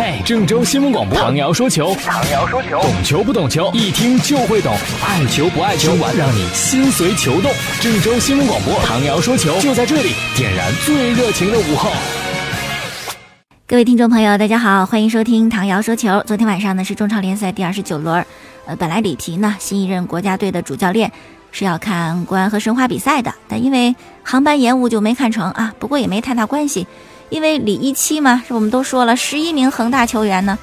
嘿，郑州新闻广播，唐瑶说球，唐瑶说球，懂球不懂球，一听就会懂，爱球不爱球，让你心随球动。郑州新闻广播，唐瑶说球，就在这里，点燃最热情的午后。各位听众朋友，大家好，欢迎收听唐瑶说球。昨天晚上呢是中超联赛第二十九轮，呃，本来里皮呢新一任国家队的主教练是要看国安和申花比赛的，但因为航班延误就没看成啊。不过也没太大关系。因为里一期嘛，是我们都说了，十一名恒大球员呢，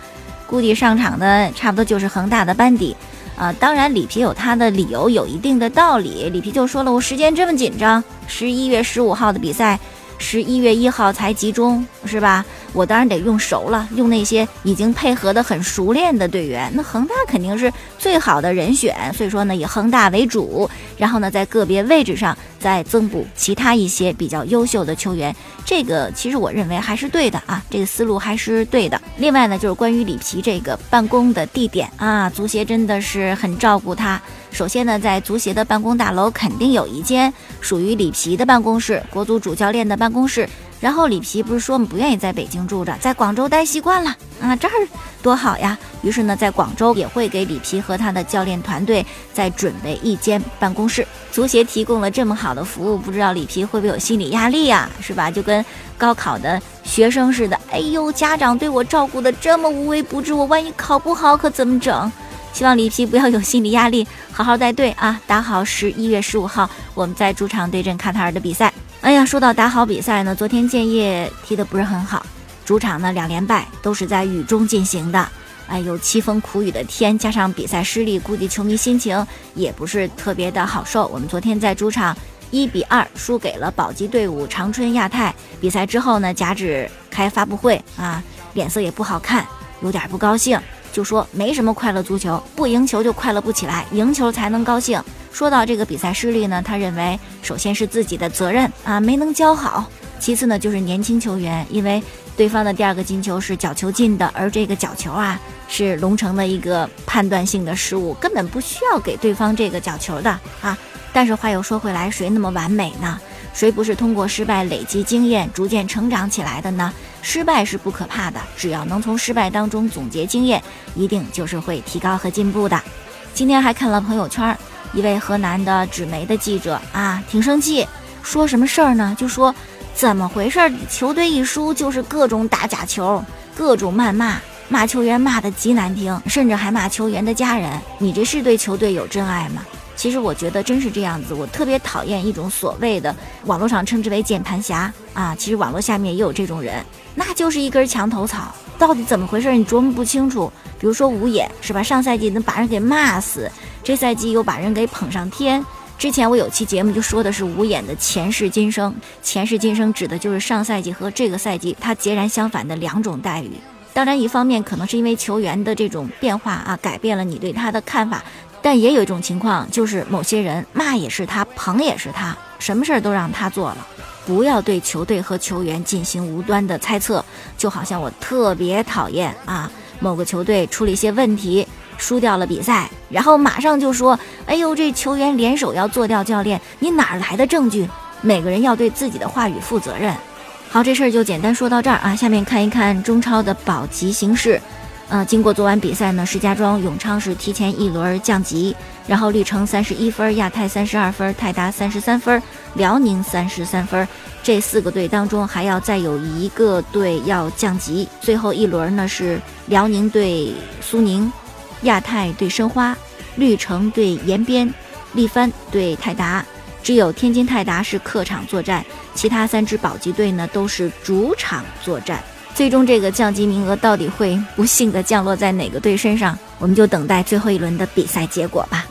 估计上场的差不多就是恒大的班底，啊，当然里皮有他的理由，有一定的道理。里皮就说了，我时间这么紧张，十一月十五号的比赛，十一月一号才集中，是吧？我当然得用熟了，用那些已经配合的很熟练的队员。那恒大肯定是最好的人选，所以说呢，以恒大为主，然后呢，在个别位置上再增补其他一些比较优秀的球员。这个其实我认为还是对的啊，这个思路还是对的。另外呢，就是关于里皮这个办公的地点啊，足协真的是很照顾他。首先呢，在足协的办公大楼肯定有一间属于里皮的办公室，国足主教练的办公室。然后里皮不是说不愿意在北京住着，在广州待习惯了啊，这儿多好呀。于是呢，在广州也会给里皮和他的教练团队再准备一间办公室。足协提供了这么好的服务，不知道里皮会不会有心理压力呀？是吧？就跟高考的学生似的。哎呦，家长对我照顾的这么无微不至，我万一考不好可怎么整？希望里皮不要有心理压力，好好带队啊，打好十一月十五号我们在主场对阵卡塔尔的比赛。哎呀，说到打好比赛呢，昨天建业踢得不是很好，主场呢两连败都是在雨中进行的。哎呦，凄风苦雨的天，加上比赛失利，估计球迷心情也不是特别的好受。我们昨天在主场一比二输给了保级队伍长春亚泰。比赛之后呢，贾指开发布会啊，脸色也不好看，有点不高兴，就说没什么快乐足球，不赢球就快乐不起来，赢球才能高兴。说到这个比赛失利呢，他认为首先是自己的责任啊，没能教好；其次呢就是年轻球员，因为对方的第二个进球是角球进的，而这个角球啊是龙城的一个判断性的失误，根本不需要给对方这个角球的啊。但是话又说回来，谁那么完美呢？谁不是通过失败累积经验，逐渐成长起来的呢？失败是不可怕的，只要能从失败当中总结经验，一定就是会提高和进步的。今天还看了朋友圈。一位河南的纸媒的记者啊，挺生气，说什么事儿呢？就说怎么回事？球队一输就是各种打假球，各种谩骂，骂球员骂的极难听，甚至还骂球员的家人。你这是对球队有真爱吗？其实我觉得真是这样子。我特别讨厌一种所谓的网络上称之为键盘侠啊，其实网络下面也有这种人，那就是一根墙头草。到底怎么回事？你琢磨不清楚。比如说五眼是吧？上赛季能把人给骂死。这赛季又把人给捧上天。之前我有期节目就说的是五眼的前世今生，前世今生指的就是上赛季和这个赛季他截然相反的两种待遇。当然，一方面可能是因为球员的这种变化啊，改变了你对他的看法。但也有一种情况，就是某些人骂也是他，捧也是他，什么事儿都让他做了。不要对球队和球员进行无端的猜测，就好像我特别讨厌啊，某个球队出了一些问题。输掉了比赛，然后马上就说：“哎呦，这球员联手要做掉教练，你哪来的证据？”每个人要对自己的话语负责任。好，这事儿就简单说到这儿啊。下面看一看中超的保级形势。呃，经过昨晚比赛呢，石家庄永昌是提前一轮降级，然后绿城三十一分，亚泰三十二分，泰达三十三分，辽宁三十三分。这四个队当中还要再有一个队要降级。最后一轮呢是辽宁对苏宁。亚泰对申花，绿城对延边，力帆对泰达，只有天津泰达是客场作战，其他三支保级队呢都是主场作战。最终这个降级名额到底会不幸的降落在哪个队身上，我们就等待最后一轮的比赛结果吧。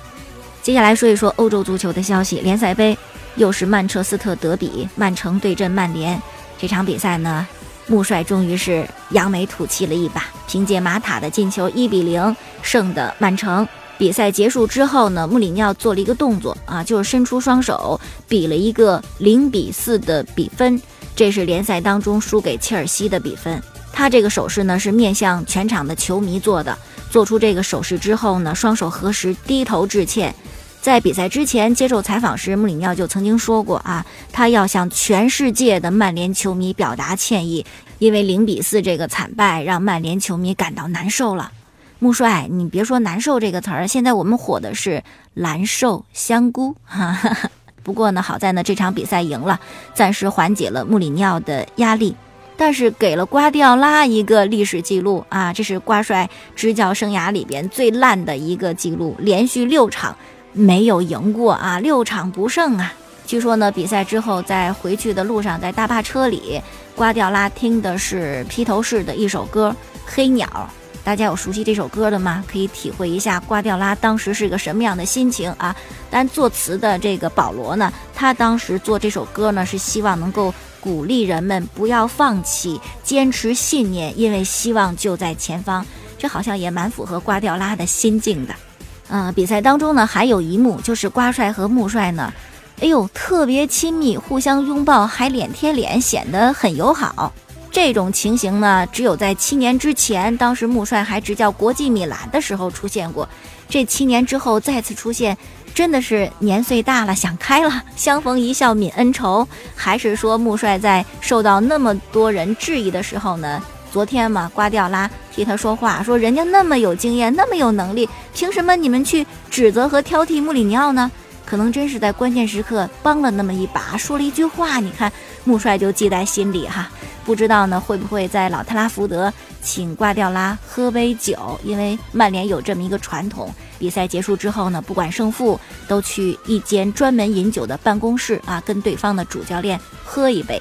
接下来说一说欧洲足球的消息，联赛杯又是曼彻斯特德比，曼城对阵曼联，这场比赛呢？穆帅终于是扬眉吐气了一把，凭借马塔的进球，一比零胜的曼城。比赛结束之后呢，穆里尼奥做了一个动作啊，就是伸出双手比了一个零比四的比分，这是联赛当中输给切尔西的比分。他这个手势呢是面向全场的球迷做的，做出这个手势之后呢，双手合十，低头致歉。在比赛之前接受采访时，穆里尼奥就曾经说过啊，他要向全世界的曼联球迷表达歉意，因为零比四这个惨败，让曼联球迷感到难受了。穆帅，你别说“难受”这个词儿，现在我们火的是蓝瘦香菇。哈哈哈。不过呢，好在呢这场比赛赢了，暂时缓解了穆里尼奥的压力，但是给了瓜迪奥拉一个历史记录啊！这是瓜帅执教生涯里边最烂的一个记录，连续六场没有赢过啊，六场不胜啊！据说呢，比赛之后在回去的路上，在大巴车里，瓜迪奥拉听的是披头士的一首歌《黑鸟》。大家有熟悉这首歌的吗？可以体会一下瓜迪奥拉当时是个什么样的心情啊？但作词的这个保罗呢，他当时做这首歌呢，是希望能够鼓励人们不要放弃，坚持信念，因为希望就在前方。这好像也蛮符合瓜迪奥拉的心境的。嗯，比赛当中呢，还有一幕就是瓜帅和穆帅呢，哎呦，特别亲密，互相拥抱，还脸贴脸，显得很友好。这种情形呢，只有在七年之前，当时穆帅还执教国际米兰的时候出现过。这七年之后再次出现，真的是年岁大了，想开了，相逢一笑泯恩仇。还是说穆帅在受到那么多人质疑的时候呢？昨天嘛，瓜迪奥拉替他说话，说人家那么有经验，那么有能力，凭什么你们去指责和挑剔穆里尼奥呢？可能真是在关键时刻帮了那么一把，说了一句话，你看穆帅就记在心里哈。不知道呢，会不会在老特拉福德请瓜迪奥拉喝杯酒？因为曼联有这么一个传统，比赛结束之后呢，不管胜负，都去一间专门饮酒的办公室啊，跟对方的主教练喝一杯。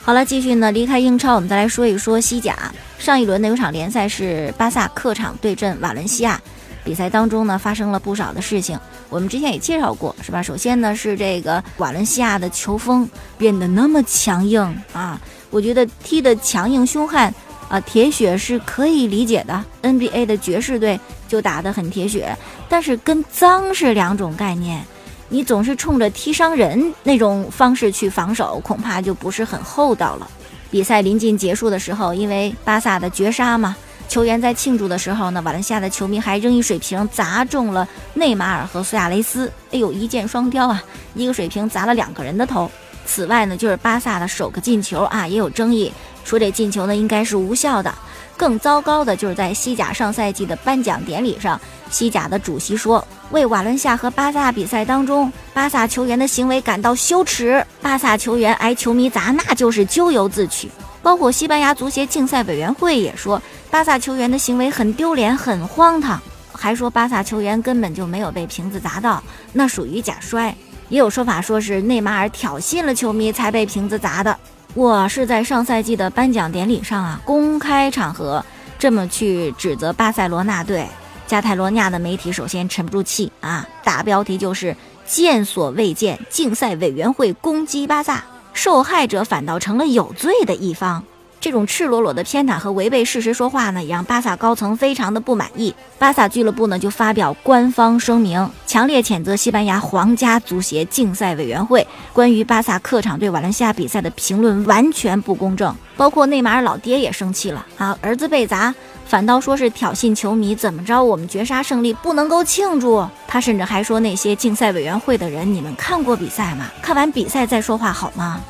好了，继续呢，离开英超，我们再来说一说西甲。上一轮呢，有场联赛是巴萨客场对阵瓦伦西亚，比赛当中呢，发生了不少的事情。我们之前也介绍过，是吧？首先呢，是这个瓦伦西亚的球风变得那么强硬啊。我觉得踢得强硬凶悍啊，铁血是可以理解的。NBA 的爵士队就打得很铁血，但是跟脏是两种概念。你总是冲着踢伤人那种方式去防守，恐怕就不是很厚道了。比赛临近结束的时候，因为巴萨的绝杀嘛，球员在庆祝的时候呢，瓦伦西亚的球迷还扔一水瓶砸中了内马尔和苏亚雷斯。哎呦，一箭双雕啊！一个水瓶砸了两个人的头。此外呢，就是巴萨的首个进球啊，也有争议，说这进球呢应该是无效的。更糟糕的就是在西甲上赛季的颁奖典礼上，西甲的主席说，为瓦伦西亚和巴萨比赛当中巴萨球员的行为感到羞耻。巴萨球员挨球迷砸，那就是咎由自取。包括西班牙足协竞赛委员会也说，巴萨球员的行为很丢脸、很荒唐，还说巴萨球员根本就没有被瓶子砸到，那属于假摔。也有说法说是内马尔挑衅了球迷才被瓶子砸的。我是在上赛季的颁奖典礼上啊，公开场合这么去指责巴塞罗那队。加泰罗尼亚的媒体首先沉不住气啊，大标题就是见所未见，竞赛委员会攻击巴萨，受害者反倒成了有罪的一方。这种赤裸裸的偏袒和违背事实说话呢，也让巴萨高层非常的不满意。巴萨俱乐部呢就发表官方声明，强烈谴责西班牙皇家足协竞赛委员会关于巴萨客场对瓦伦西亚比赛的评论完全不公正。包括内马尔老爹也生气了啊，儿子被砸，反倒说是挑衅球迷，怎么着我们绝杀胜利不能够庆祝？他甚至还说那些竞赛委员会的人，你们看过比赛吗？看完比赛再说话好吗？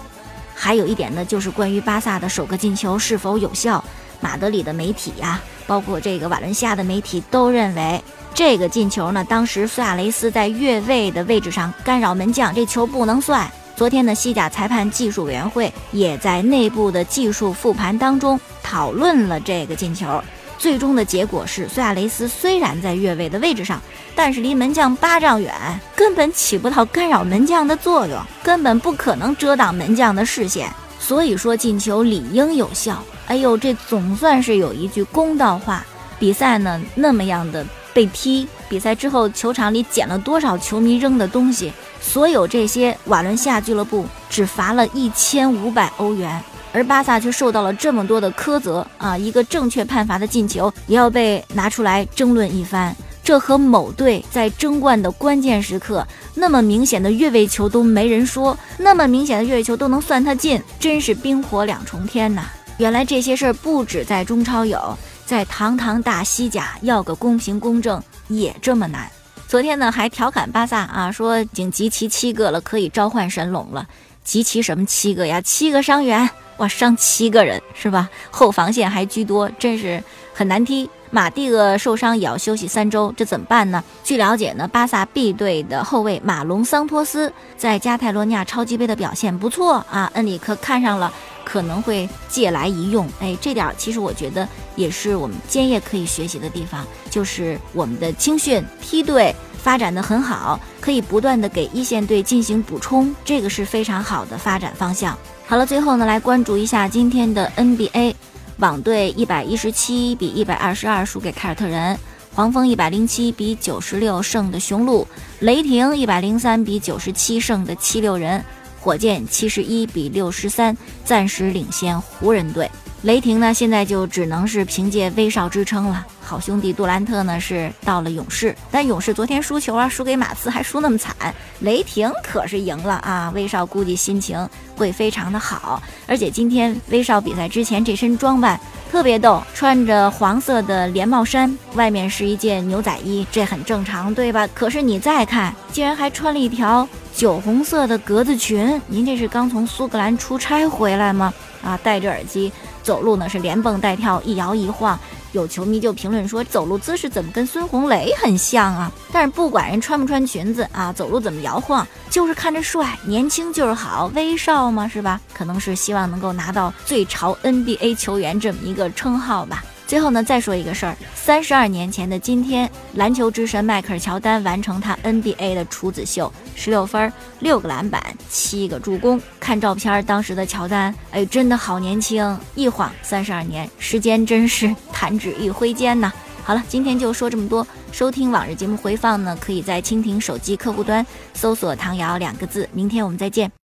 还有一点呢，就是关于巴萨的首个进球是否有效。马德里的媒体呀，包括这个瓦伦西亚的媒体都认为，这个进球呢，当时苏亚雷斯在越位的位置上干扰门将，这球不能算。昨天的西甲裁判技术委员会也在内部的技术复盘当中讨论了这个进球。最终的结果是，苏亚雷斯虽然在越位的位置上，但是离门将八丈远，根本起不到干扰门将的作用，根本不可能遮挡门将的视线。所以说进球理应有效。哎呦，这总算是有一句公道话。比赛呢那么样的被踢，比赛之后球场里捡了多少球迷扔的东西，所有这些瓦伦西亚俱乐部只罚了一千五百欧元。而巴萨却受到了这么多的苛责啊！一个正确判罚的进球也要被拿出来争论一番。这和某队在争冠的关键时刻那么明显的越位球都没人说，那么明显的越位球都能算他进，真是冰火两重天呐！原来这些事儿不止在中超有，在堂堂大西甲要个公平公正也这么难。昨天呢还调侃巴萨啊，说已经集齐七个了，可以召唤神龙了。集齐什么七个呀？七个伤员。哇，伤七个人是吧？后防线还居多，真是很难踢。马蒂厄受伤也要休息三周，这怎么办呢？据了解呢，巴萨 B 队的后卫马龙桑托斯在加泰罗尼亚超级杯的表现不错啊，恩里克看上了，可能会借来一用。哎，这点其实我觉得也是我们坚业可以学习的地方，就是我们的青训梯队发展的很好，可以不断的给一线队进行补充，这个是非常好的发展方向。好了，最后呢，来关注一下今天的 NBA。网队一百一十七比一百二十二输给凯尔特人，黄蜂一百零七比九十六胜的雄鹿，雷霆一百零三比九十七胜的七六人，火箭七十一比六十三暂时领先湖人队。雷霆呢，现在就只能是凭借威少支撑了。好兄弟杜兰特呢是到了勇士，但勇士昨天输球啊，输给马刺还输那么惨。雷霆可是赢了啊，威少估计心情会非常的好。而且今天威少比赛之前这身装扮特别逗，穿着黄色的连帽衫，外面是一件牛仔衣，这很正常，对吧？可是你再看，竟然还穿了一条酒红色的格子裙。您这是刚从苏格兰出差回来吗？啊，戴着耳机。走路呢是连蹦带跳，一摇一晃，有球迷就评论说走路姿势怎么跟孙红雷很像啊？但是不管人穿不穿裙子啊，走路怎么摇晃，就是看着帅，年轻就是好，威少嘛是吧？可能是希望能够拿到最潮 NBA 球员这么一个称号吧。最后呢，再说一个事儿。三十二年前的今天，篮球之神迈克尔·乔丹完成他 NBA 的处子秀，十六分、六个篮板、七个助攻。看照片，当时的乔丹，哎，真的好年轻。一晃三十二年，时间真是弹指一挥间呐。好了，今天就说这么多。收听往日节目回放呢，可以在蜻蜓手机客户端搜索“唐瑶”两个字。明天我们再见。